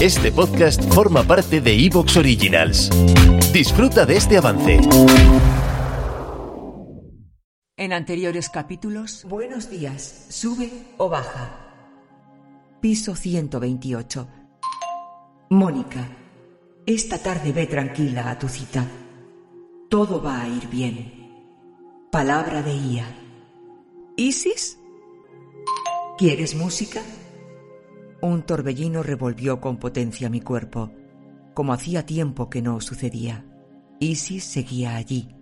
Este podcast forma parte de Evox Originals. Disfruta de este avance. En anteriores capítulos, buenos días, sube o baja. Piso 128. Mónica, esta tarde ve tranquila a tu cita. Todo va a ir bien. Palabra de Ia. ¿Isis? ¿Quieres música? Un torbellino revolvió con potencia mi cuerpo, como hacía tiempo que no sucedía. Isis seguía allí.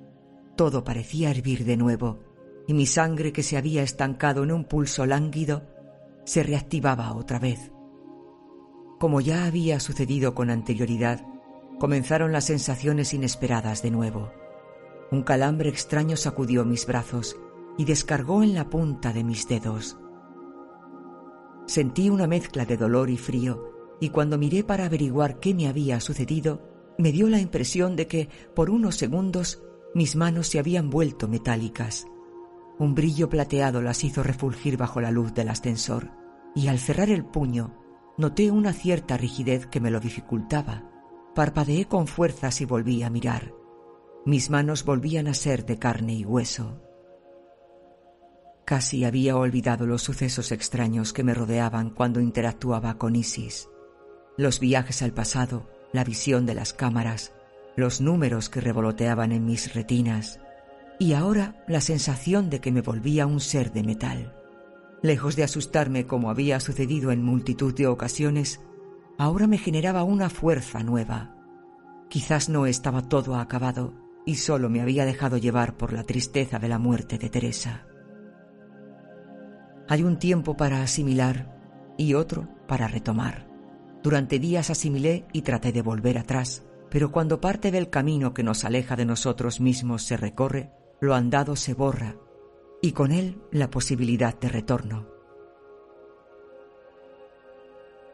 Todo parecía hervir de nuevo, y mi sangre que se había estancado en un pulso lánguido se reactivaba otra vez. Como ya había sucedido con anterioridad, comenzaron las sensaciones inesperadas de nuevo. Un calambre extraño sacudió mis brazos y descargó en la punta de mis dedos. Sentí una mezcla de dolor y frío, y cuando miré para averiguar qué me había sucedido, me dio la impresión de que, por unos segundos, mis manos se habían vuelto metálicas. Un brillo plateado las hizo refulgir bajo la luz del ascensor, y al cerrar el puño noté una cierta rigidez que me lo dificultaba. Parpadeé con fuerzas y volví a mirar. Mis manos volvían a ser de carne y hueso. Casi había olvidado los sucesos extraños que me rodeaban cuando interactuaba con Isis. Los viajes al pasado, la visión de las cámaras, los números que revoloteaban en mis retinas, y ahora la sensación de que me volvía un ser de metal. Lejos de asustarme como había sucedido en multitud de ocasiones, ahora me generaba una fuerza nueva. Quizás no estaba todo acabado y solo me había dejado llevar por la tristeza de la muerte de Teresa. Hay un tiempo para asimilar y otro para retomar. Durante días asimilé y traté de volver atrás, pero cuando parte del camino que nos aleja de nosotros mismos se recorre, lo andado se borra y con él la posibilidad de retorno.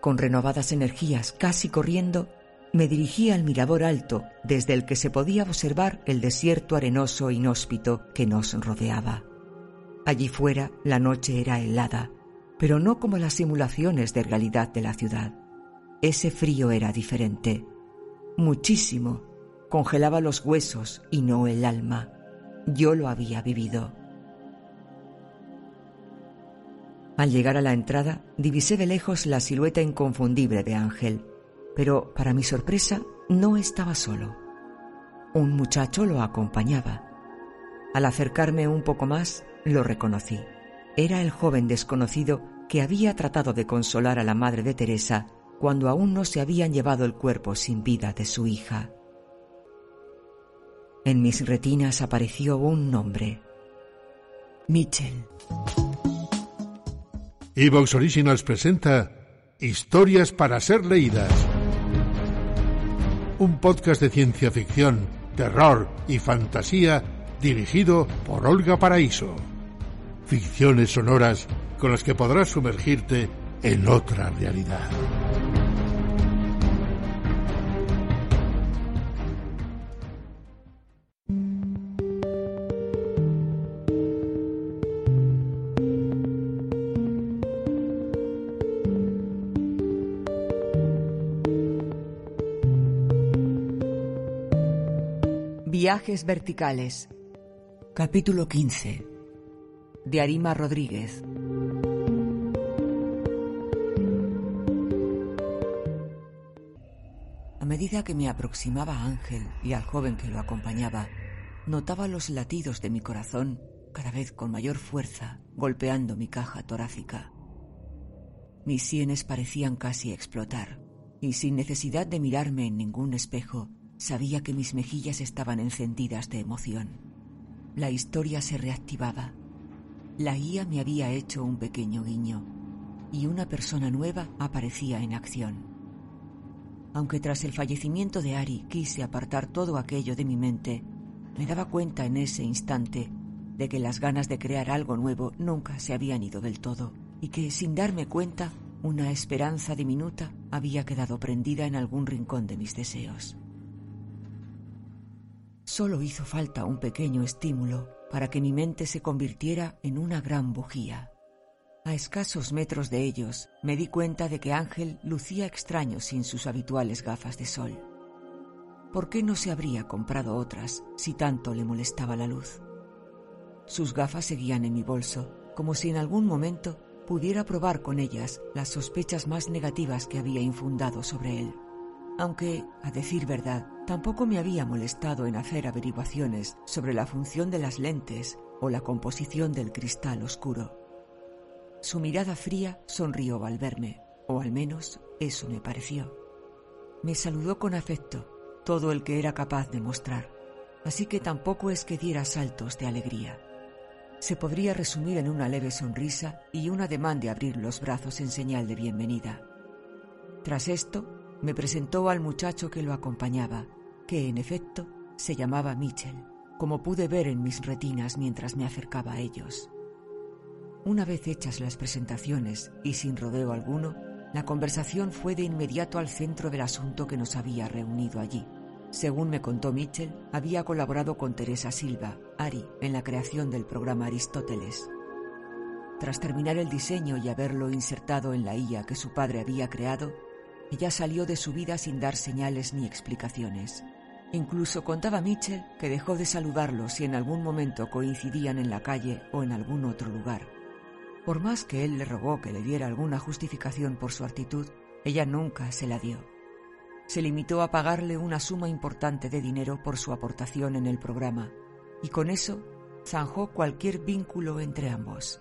Con renovadas energías, casi corriendo, me dirigí al mirador alto desde el que se podía observar el desierto arenoso e inhóspito que nos rodeaba. Allí fuera la noche era helada, pero no como las simulaciones de realidad de la ciudad. Ese frío era diferente, muchísimo, congelaba los huesos y no el alma. Yo lo había vivido. Al llegar a la entrada, divisé de lejos la silueta inconfundible de Ángel, pero para mi sorpresa no estaba solo. Un muchacho lo acompañaba. Al acercarme un poco más, lo reconocí. Era el joven desconocido que había tratado de consolar a la madre de Teresa cuando aún no se habían llevado el cuerpo sin vida de su hija. En mis retinas apareció un nombre. Mitchell. Evox Originals presenta Historias para ser leídas. Un podcast de ciencia ficción, terror y fantasía dirigido por Olga Paraíso. Ficciones sonoras con las que podrás sumergirte en otra realidad. Viajes verticales. Capítulo 15. De Arima Rodríguez. A medida que me aproximaba Ángel y al joven que lo acompañaba, notaba los latidos de mi corazón cada vez con mayor fuerza golpeando mi caja torácica. Mis sienes parecían casi explotar, y sin necesidad de mirarme en ningún espejo, Sabía que mis mejillas estaban encendidas de emoción. La historia se reactivaba. La IA me había hecho un pequeño guiño. y una persona nueva aparecía en acción. Aunque tras el fallecimiento de Ari quise apartar todo aquello de mi mente, me daba cuenta en ese instante de que las ganas de crear algo nuevo nunca se habían ido del todo y que, sin darme cuenta, una esperanza diminuta había quedado prendida en algún rincón de mis deseos. Solo hizo falta un pequeño estímulo para que mi mente se convirtiera en una gran bujía. A escasos metros de ellos me di cuenta de que Ángel lucía extraño sin sus habituales gafas de sol. ¿Por qué no se habría comprado otras si tanto le molestaba la luz? Sus gafas seguían en mi bolso, como si en algún momento pudiera probar con ellas las sospechas más negativas que había infundado sobre él. Aunque, a decir verdad, tampoco me había molestado en hacer averiguaciones sobre la función de las lentes o la composición del cristal oscuro. Su mirada fría sonrió al verme, o al menos eso me pareció. Me saludó con afecto, todo el que era capaz de mostrar, así que tampoco es que diera saltos de alegría se podría resumir en una leve sonrisa y un ademán de abrir los brazos en señal de bienvenida. Tras esto, me presentó al muchacho que lo acompañaba, que en efecto se llamaba Mitchell, como pude ver en mis retinas mientras me acercaba a ellos. Una vez hechas las presentaciones y sin rodeo alguno, la conversación fue de inmediato al centro del asunto que nos había reunido allí. Según me contó Mitchell, había colaborado con Teresa Silva, Ari, en la creación del programa Aristóteles. Tras terminar el diseño y haberlo insertado en la IA que su padre había creado, ella salió de su vida sin dar señales ni explicaciones. Incluso contaba Mitchell que dejó de saludarlo si en algún momento coincidían en la calle o en algún otro lugar. Por más que él le rogó que le diera alguna justificación por su actitud, ella nunca se la dio se limitó a pagarle una suma importante de dinero por su aportación en el programa, y con eso zanjó cualquier vínculo entre ambos.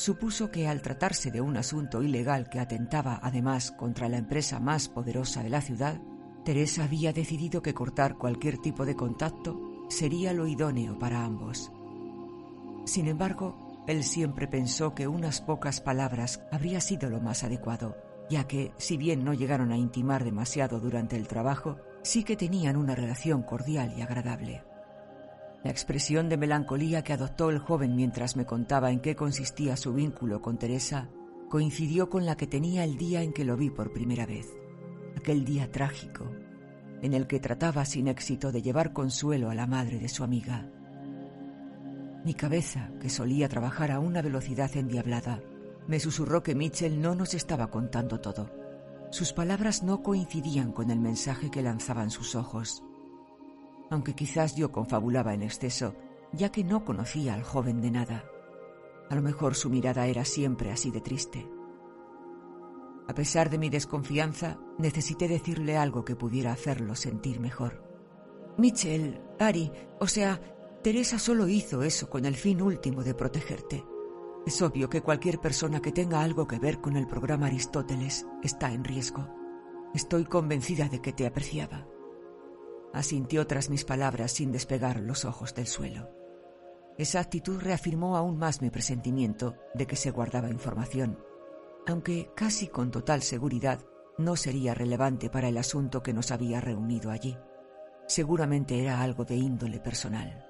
Supuso que al tratarse de un asunto ilegal que atentaba además contra la empresa más poderosa de la ciudad, Teresa había decidido que cortar cualquier tipo de contacto sería lo idóneo para ambos. Sin embargo, él siempre pensó que unas pocas palabras habría sido lo más adecuado ya que, si bien no llegaron a intimar demasiado durante el trabajo, sí que tenían una relación cordial y agradable. La expresión de melancolía que adoptó el joven mientras me contaba en qué consistía su vínculo con Teresa coincidió con la que tenía el día en que lo vi por primera vez, aquel día trágico, en el que trataba sin éxito de llevar consuelo a la madre de su amiga. Mi cabeza, que solía trabajar a una velocidad endiablada, me susurró que Mitchell no nos estaba contando todo. Sus palabras no coincidían con el mensaje que lanzaban sus ojos. Aunque quizás yo confabulaba en exceso, ya que no conocía al joven de nada. A lo mejor su mirada era siempre así de triste. A pesar de mi desconfianza, necesité decirle algo que pudiera hacerlo sentir mejor. Mitchell, Ari, o sea, Teresa solo hizo eso con el fin último de protegerte. Es obvio que cualquier persona que tenga algo que ver con el programa Aristóteles está en riesgo. Estoy convencida de que te apreciaba. Asintió tras mis palabras sin despegar los ojos del suelo. Esa actitud reafirmó aún más mi presentimiento de que se guardaba información, aunque casi con total seguridad no sería relevante para el asunto que nos había reunido allí. Seguramente era algo de índole personal.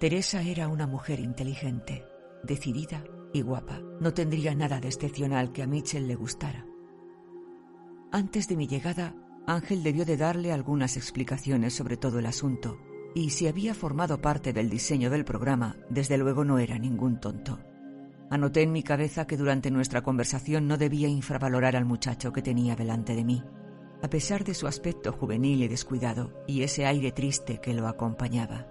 Teresa era una mujer inteligente, decidida y guapa. No tendría nada de excepcional que a Mitchell le gustara. Antes de mi llegada, Ángel debió de darle algunas explicaciones sobre todo el asunto, y si había formado parte del diseño del programa, desde luego no era ningún tonto. Anoté en mi cabeza que durante nuestra conversación no debía infravalorar al muchacho que tenía delante de mí, a pesar de su aspecto juvenil y descuidado y ese aire triste que lo acompañaba.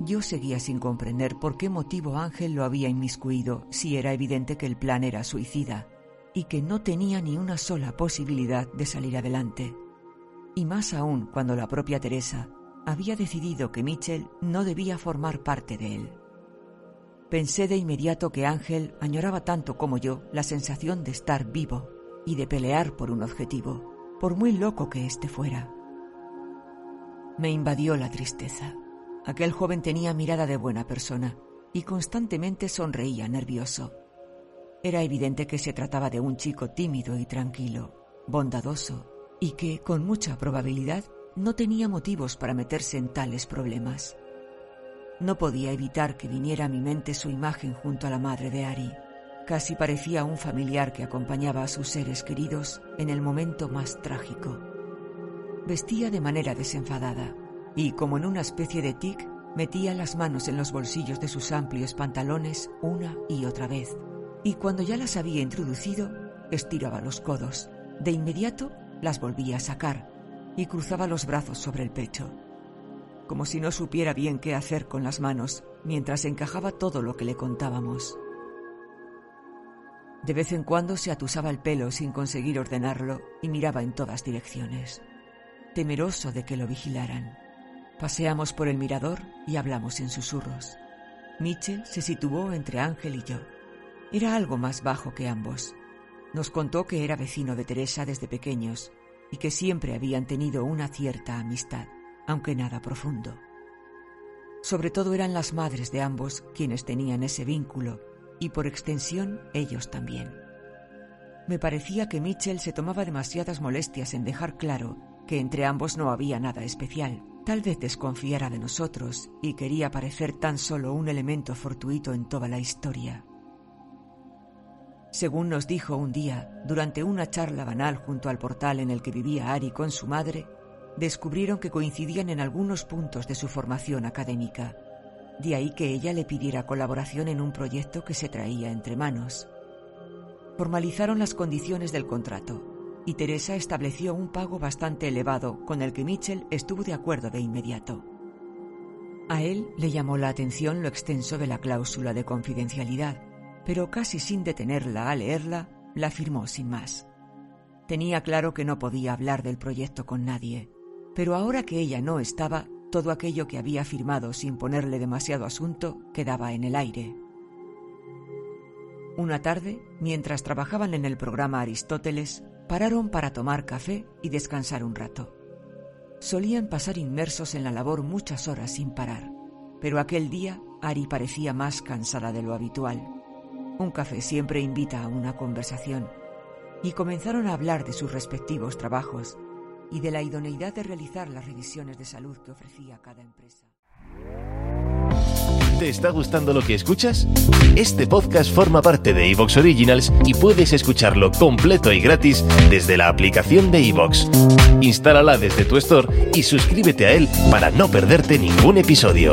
Yo seguía sin comprender por qué motivo Ángel lo había inmiscuido si era evidente que el plan era suicida y que no tenía ni una sola posibilidad de salir adelante. Y más aún cuando la propia Teresa había decidido que Mitchell no debía formar parte de él. Pensé de inmediato que Ángel añoraba tanto como yo la sensación de estar vivo y de pelear por un objetivo, por muy loco que éste fuera. Me invadió la tristeza. Aquel joven tenía mirada de buena persona y constantemente sonreía nervioso. Era evidente que se trataba de un chico tímido y tranquilo, bondadoso, y que, con mucha probabilidad, no tenía motivos para meterse en tales problemas. No podía evitar que viniera a mi mente su imagen junto a la madre de Ari. Casi parecía un familiar que acompañaba a sus seres queridos en el momento más trágico. Vestía de manera desenfadada y, como en una especie de tic, metía las manos en los bolsillos de sus amplios pantalones una y otra vez, y cuando ya las había introducido, estiraba los codos. De inmediato las volvía a sacar y cruzaba los brazos sobre el pecho, como si no supiera bien qué hacer con las manos mientras encajaba todo lo que le contábamos. De vez en cuando se atusaba el pelo sin conseguir ordenarlo y miraba en todas direcciones, temeroso de que lo vigilaran. Paseamos por el mirador y hablamos en susurros. Mitchell se situó entre Ángel y yo. Era algo más bajo que ambos. Nos contó que era vecino de Teresa desde pequeños y que siempre habían tenido una cierta amistad, aunque nada profundo. Sobre todo eran las madres de ambos quienes tenían ese vínculo y por extensión ellos también. Me parecía que Mitchell se tomaba demasiadas molestias en dejar claro que entre ambos no había nada especial Tal vez desconfiara de nosotros y quería parecer tan solo un elemento fortuito en toda la historia. Según nos dijo un día, durante una charla banal junto al portal en el que vivía Ari con su madre, descubrieron que coincidían en algunos puntos de su formación académica. De ahí que ella le pidiera colaboración en un proyecto que se traía entre manos. Formalizaron las condiciones del contrato y Teresa estableció un pago bastante elevado con el que Mitchell estuvo de acuerdo de inmediato. A él le llamó la atención lo extenso de la cláusula de confidencialidad, pero casi sin detenerla a leerla, la firmó sin más. Tenía claro que no podía hablar del proyecto con nadie, pero ahora que ella no estaba, todo aquello que había firmado sin ponerle demasiado asunto quedaba en el aire. Una tarde, mientras trabajaban en el programa Aristóteles, pararon para tomar café y descansar un rato. Solían pasar inmersos en la labor muchas horas sin parar, pero aquel día Ari parecía más cansada de lo habitual. Un café siempre invita a una conversación, y comenzaron a hablar de sus respectivos trabajos y de la idoneidad de realizar las revisiones de salud que ofrecía cada empresa. ¿Te está gustando lo que escuchas? Este podcast forma parte de Evox Originals y puedes escucharlo completo y gratis desde la aplicación de Evox. Instálala desde tu store y suscríbete a él para no perderte ningún episodio.